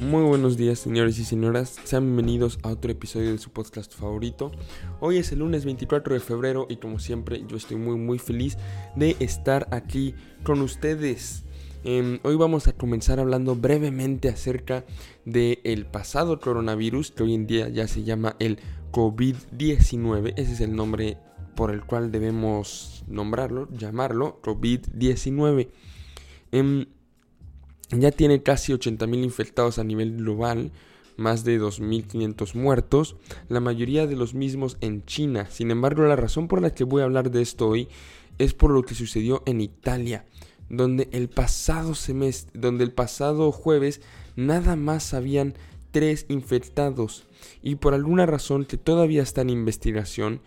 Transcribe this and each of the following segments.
Muy buenos días señores y señoras, sean bienvenidos a otro episodio de su podcast favorito. Hoy es el lunes 24 de febrero y como siempre yo estoy muy muy feliz de estar aquí con ustedes. Em, hoy vamos a comenzar hablando brevemente acerca del pasado coronavirus que hoy en día ya se llama el COVID-19, ese es el nombre por el cual debemos nombrarlo, llamarlo COVID-19 ya tiene casi 80.000 infectados a nivel global, más de 2.500 muertos, la mayoría de los mismos en China. Sin embargo, la razón por la que voy a hablar de esto hoy es por lo que sucedió en Italia, donde el pasado semestre, donde el pasado jueves nada más habían tres infectados y por alguna razón que todavía está en investigación,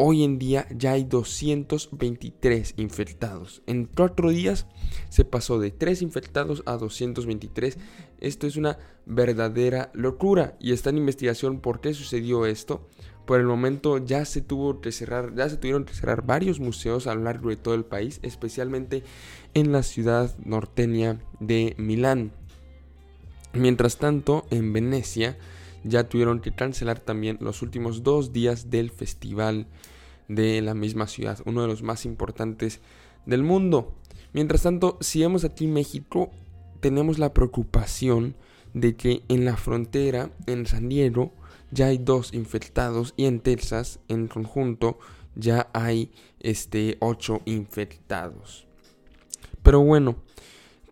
Hoy en día ya hay 223 infectados. En cuatro días se pasó de 3 infectados a 223. Esto es una verdadera locura y está en investigación por qué sucedió esto. Por el momento ya se tuvo que cerrar, ya se tuvieron que cerrar varios museos a lo largo de todo el país, especialmente en la ciudad norteña de Milán. Mientras tanto, en Venecia ya tuvieron que cancelar también los últimos dos días del festival de la misma ciudad, uno de los más importantes del mundo. Mientras tanto, si vemos aquí México, tenemos la preocupación de que en la frontera, en San Diego, ya hay dos infectados y en Texas, en conjunto, ya hay este, ocho infectados. Pero bueno,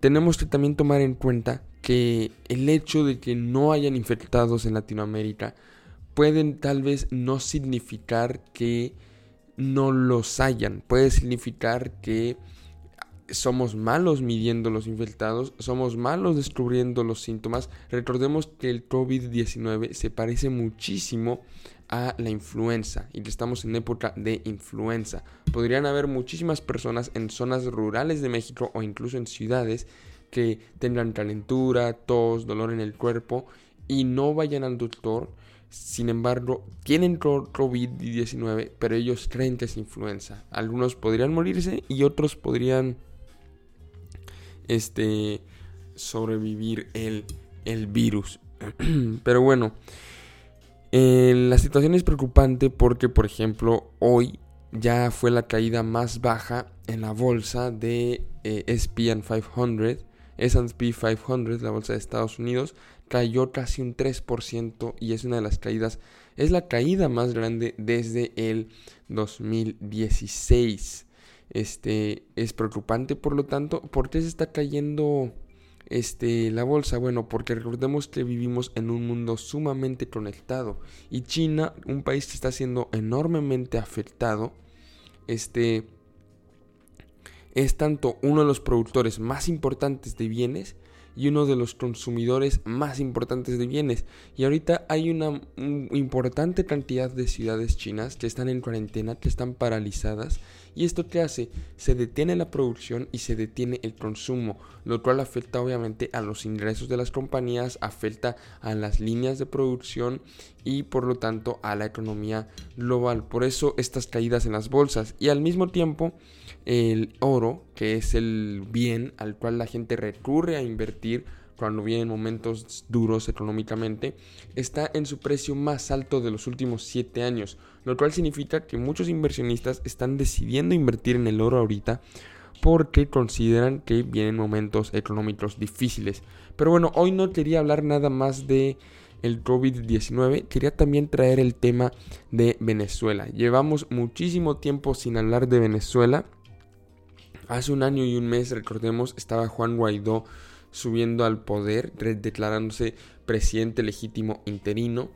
tenemos que también tomar en cuenta que el hecho de que no hayan infectados en Latinoamérica pueden tal vez no significar que no los hayan. Puede significar que somos malos midiendo los infectados, somos malos descubriendo los síntomas. Recordemos que el COVID-19 se parece muchísimo a la influenza y que estamos en época de influenza. Podrían haber muchísimas personas en zonas rurales de México o incluso en ciudades que tengan calentura, tos, dolor en el cuerpo y no vayan al doctor. Sin embargo, tienen COVID-19, pero ellos creen que es influenza. Algunos podrían morirse y otros podrían este, sobrevivir el, el virus. pero bueno, eh, la situación es preocupante porque, por ejemplo, hoy ya fue la caída más baja en la bolsa de eh, SP 500 S&P 500, la bolsa de Estados Unidos, cayó casi un 3% y es una de las caídas, es la caída más grande desde el 2016. Este es preocupante, por lo tanto, ¿por qué se está cayendo este la bolsa? Bueno, porque recordemos que vivimos en un mundo sumamente conectado y China, un país que está siendo enormemente afectado, este es tanto uno de los productores más importantes de bienes y uno de los consumidores más importantes de bienes. Y ahorita hay una importante cantidad de ciudades chinas que están en cuarentena, que están paralizadas. ¿Y esto qué hace? Se detiene la producción y se detiene el consumo, lo cual afecta obviamente a los ingresos de las compañías, afecta a las líneas de producción y por lo tanto a la economía global. Por eso estas caídas en las bolsas y al mismo tiempo el oro, que es el bien al cual la gente recurre a invertir cuando vienen momentos duros económicamente, está en su precio más alto de los últimos 7 años, lo cual significa que muchos inversionistas están decidiendo invertir en el oro ahorita porque consideran que vienen momentos económicos difíciles. Pero bueno, hoy no quería hablar nada más de el COVID-19, quería también traer el tema de Venezuela. Llevamos muchísimo tiempo sin hablar de Venezuela Hace un año y un mes, recordemos, estaba Juan Guaidó subiendo al poder, declarándose presidente legítimo interino,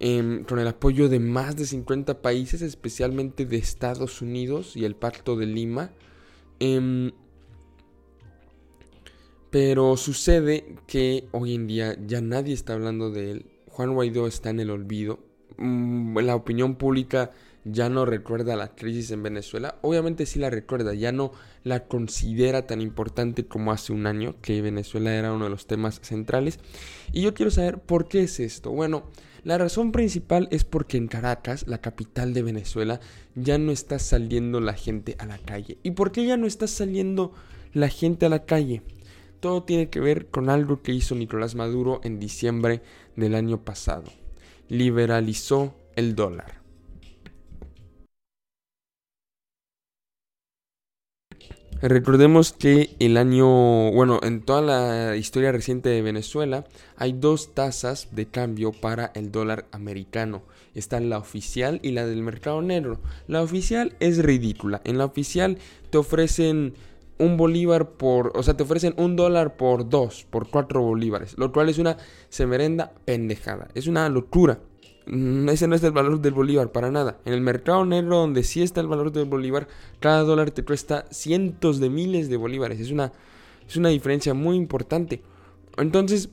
em, con el apoyo de más de 50 países, especialmente de Estados Unidos y el Pacto de Lima. Em, pero sucede que hoy en día ya nadie está hablando de él. Juan Guaidó está en el olvido. Mm, la opinión pública ya no recuerda la crisis en Venezuela. Obviamente sí la recuerda, ya no la considera tan importante como hace un año, que Venezuela era uno de los temas centrales. Y yo quiero saber por qué es esto. Bueno, la razón principal es porque en Caracas, la capital de Venezuela, ya no está saliendo la gente a la calle. ¿Y por qué ya no está saliendo la gente a la calle? todo tiene que ver con algo que hizo Nicolás Maduro en diciembre del año pasado. Liberalizó el dólar. Recordemos que el año, bueno, en toda la historia reciente de Venezuela hay dos tasas de cambio para el dólar americano. Está la oficial y la del mercado negro. La oficial es ridícula. En la oficial te ofrecen un bolívar por, o sea, te ofrecen un dólar por dos, por cuatro bolívares, lo cual es una semerenda pendejada. Es una locura. Mm, ese no es el valor del bolívar, para nada. En el mercado negro, donde sí está el valor del bolívar, cada dólar te cuesta cientos de miles de bolívares. Es una, es una diferencia muy importante. Entonces,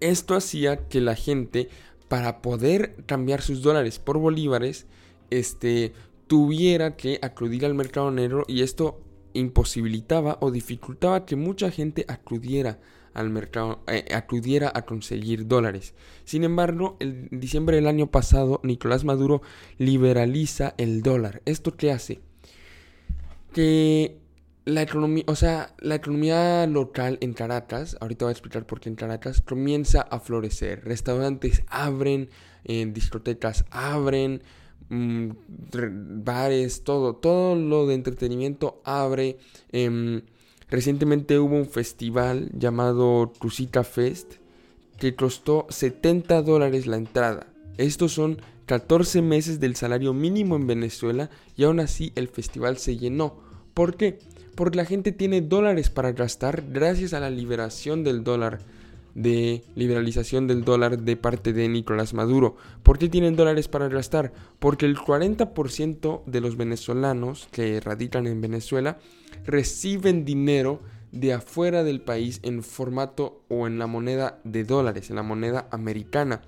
esto hacía que la gente, para poder cambiar sus dólares por bolívares, este, tuviera que acudir al mercado negro y esto imposibilitaba o dificultaba que mucha gente acudiera al mercado, eh, acudiera a conseguir dólares. Sin embargo, en diciembre del año pasado, Nicolás Maduro liberaliza el dólar. ¿Esto qué hace? Que la economía, o sea, la economía local en Caracas, ahorita voy a explicar por qué en Caracas, comienza a florecer. Restaurantes abren, eh, discotecas abren, mm, bares, todo, todo lo de entretenimiento abre. Em, Recientemente hubo un festival llamado Cusita Fest que costó 70 dólares la entrada. Estos son 14 meses del salario mínimo en Venezuela y aún así el festival se llenó. ¿Por qué? Porque la gente tiene dólares para gastar gracias a la liberación del dólar de liberalización del dólar de parte de Nicolás Maduro. ¿Por qué tienen dólares para gastar? Porque el 40% de los venezolanos que radican en Venezuela reciben dinero de afuera del país en formato o en la moneda de dólares, en la moneda americana.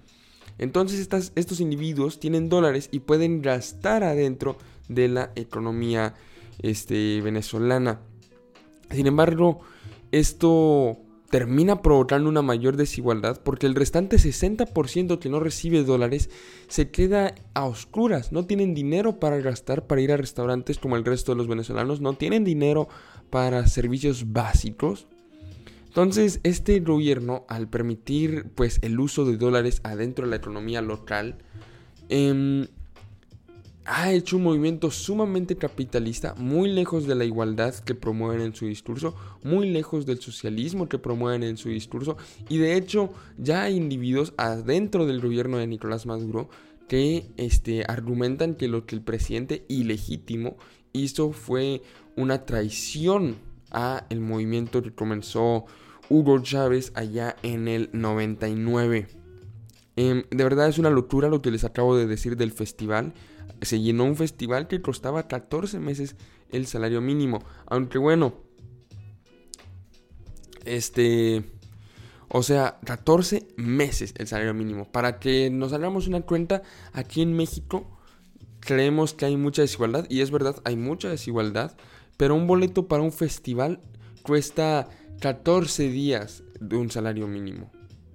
Entonces estos individuos tienen dólares y pueden gastar adentro de la economía este, venezolana. Sin embargo, esto termina provocando una mayor desigualdad porque el restante 60% que no recibe dólares se queda a oscuras, no tienen dinero para gastar para ir a restaurantes como el resto de los venezolanos, no tienen dinero para servicios básicos. Entonces, este gobierno, al permitir pues el uso de dólares adentro de la economía local, eh, ha hecho un movimiento sumamente capitalista, muy lejos de la igualdad que promueven en su discurso, muy lejos del socialismo que promueven en su discurso, y de hecho ya hay individuos adentro del gobierno de Nicolás Maduro que este, argumentan que lo que el presidente ilegítimo hizo fue una traición a el movimiento que comenzó Hugo Chávez allá en el 99. Em, de verdad es una locura lo que les acabo de decir del festival se llenó un festival que costaba 14 meses el salario mínimo. Aunque bueno, este, o sea, 14 meses el salario mínimo. Para que nos hagamos una cuenta, aquí en México creemos que hay mucha desigualdad. Y es verdad, hay mucha desigualdad. Pero un boleto para un festival cuesta 14 días de un salario mínimo.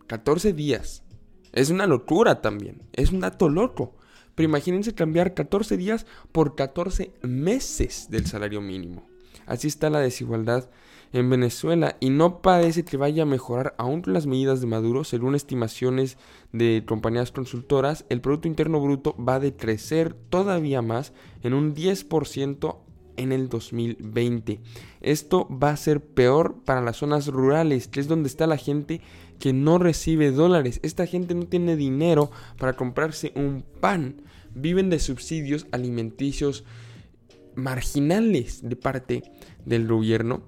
14 días. Es una locura también. Es un dato loco. Pero imagínense cambiar 14 días por 14 meses del salario mínimo. Así está la desigualdad en Venezuela y no parece que vaya a mejorar aún con las medidas de Maduro. Según estimaciones de compañías consultoras, el Producto Interno Bruto va a decrecer todavía más en un 10% en el 2020. Esto va a ser peor para las zonas rurales, que es donde está la gente que no recibe dólares. Esta gente no tiene dinero para comprarse un pan. Viven de subsidios alimenticios marginales de parte del gobierno.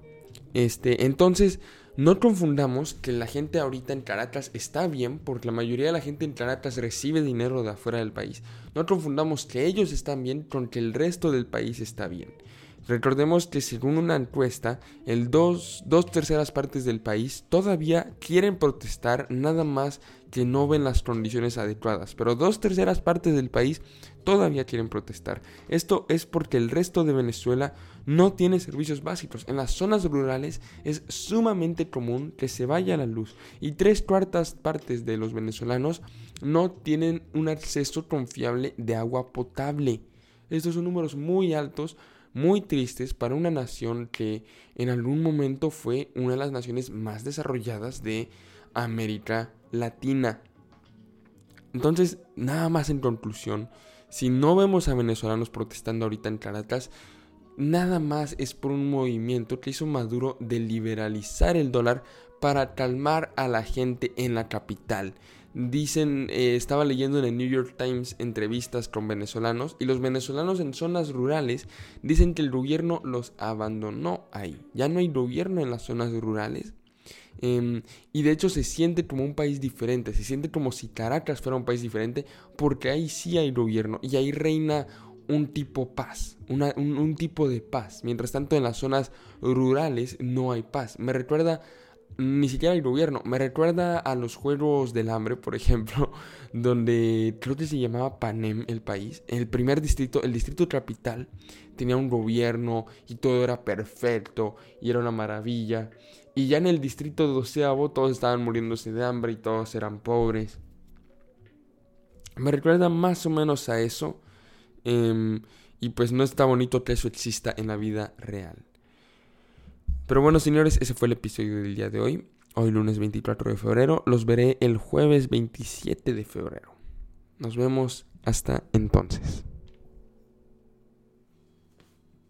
Este, entonces, no confundamos que la gente ahorita en Caracas está bien, porque la mayoría de la gente en Caracas recibe dinero de afuera del país. No confundamos que ellos están bien con que el resto del país está bien. Recordemos que según una encuesta, el dos, dos terceras partes del país todavía quieren protestar nada más que no ven las condiciones adecuadas, pero dos terceras partes del país todavía quieren protestar. Esto es porque el resto de Venezuela no tiene servicios básicos. En las zonas rurales es sumamente común que se vaya la luz y tres cuartas partes de los venezolanos no tienen un acceso confiable de agua potable. Estos son números muy altos muy tristes para una nación que en algún momento fue una de las naciones más desarrolladas de América Latina. Entonces, nada más en conclusión, si no vemos a venezolanos protestando ahorita en Caracas, nada más es por un movimiento que hizo Maduro de liberalizar el dólar para calmar a la gente en la capital. Dicen, eh, estaba leyendo en el New York Times entrevistas con venezolanos y los venezolanos en zonas rurales dicen que el gobierno los abandonó ahí. Ya no hay gobierno en las zonas rurales. Em, y de hecho se siente como un país diferente, se siente como si Caracas fuera un país diferente porque ahí sí hay gobierno y ahí reina un tipo paz, un, un tipo de paz. Mientras tanto en las zonas rurales no hay paz. Me recuerda ni siquiera el gobierno. Me recuerda a los Juegos del Hambre, por ejemplo, donde creo que se llamaba Panem el país. El primer distrito, el distrito capital, tenía un gobierno y todo era perfecto y era una maravilla. Y ya en el distrito doceavo todos estaban muriéndose de hambre y todos eran pobres. Me recuerda más o menos a eso. Em, y pues no está bonito que eso exista en la vida real. Pero bueno, señores, ese fue el episodio del día de hoy. Hoy lunes 24 de febrero. Los veré el jueves 27 de febrero. Nos vemos hasta entonces.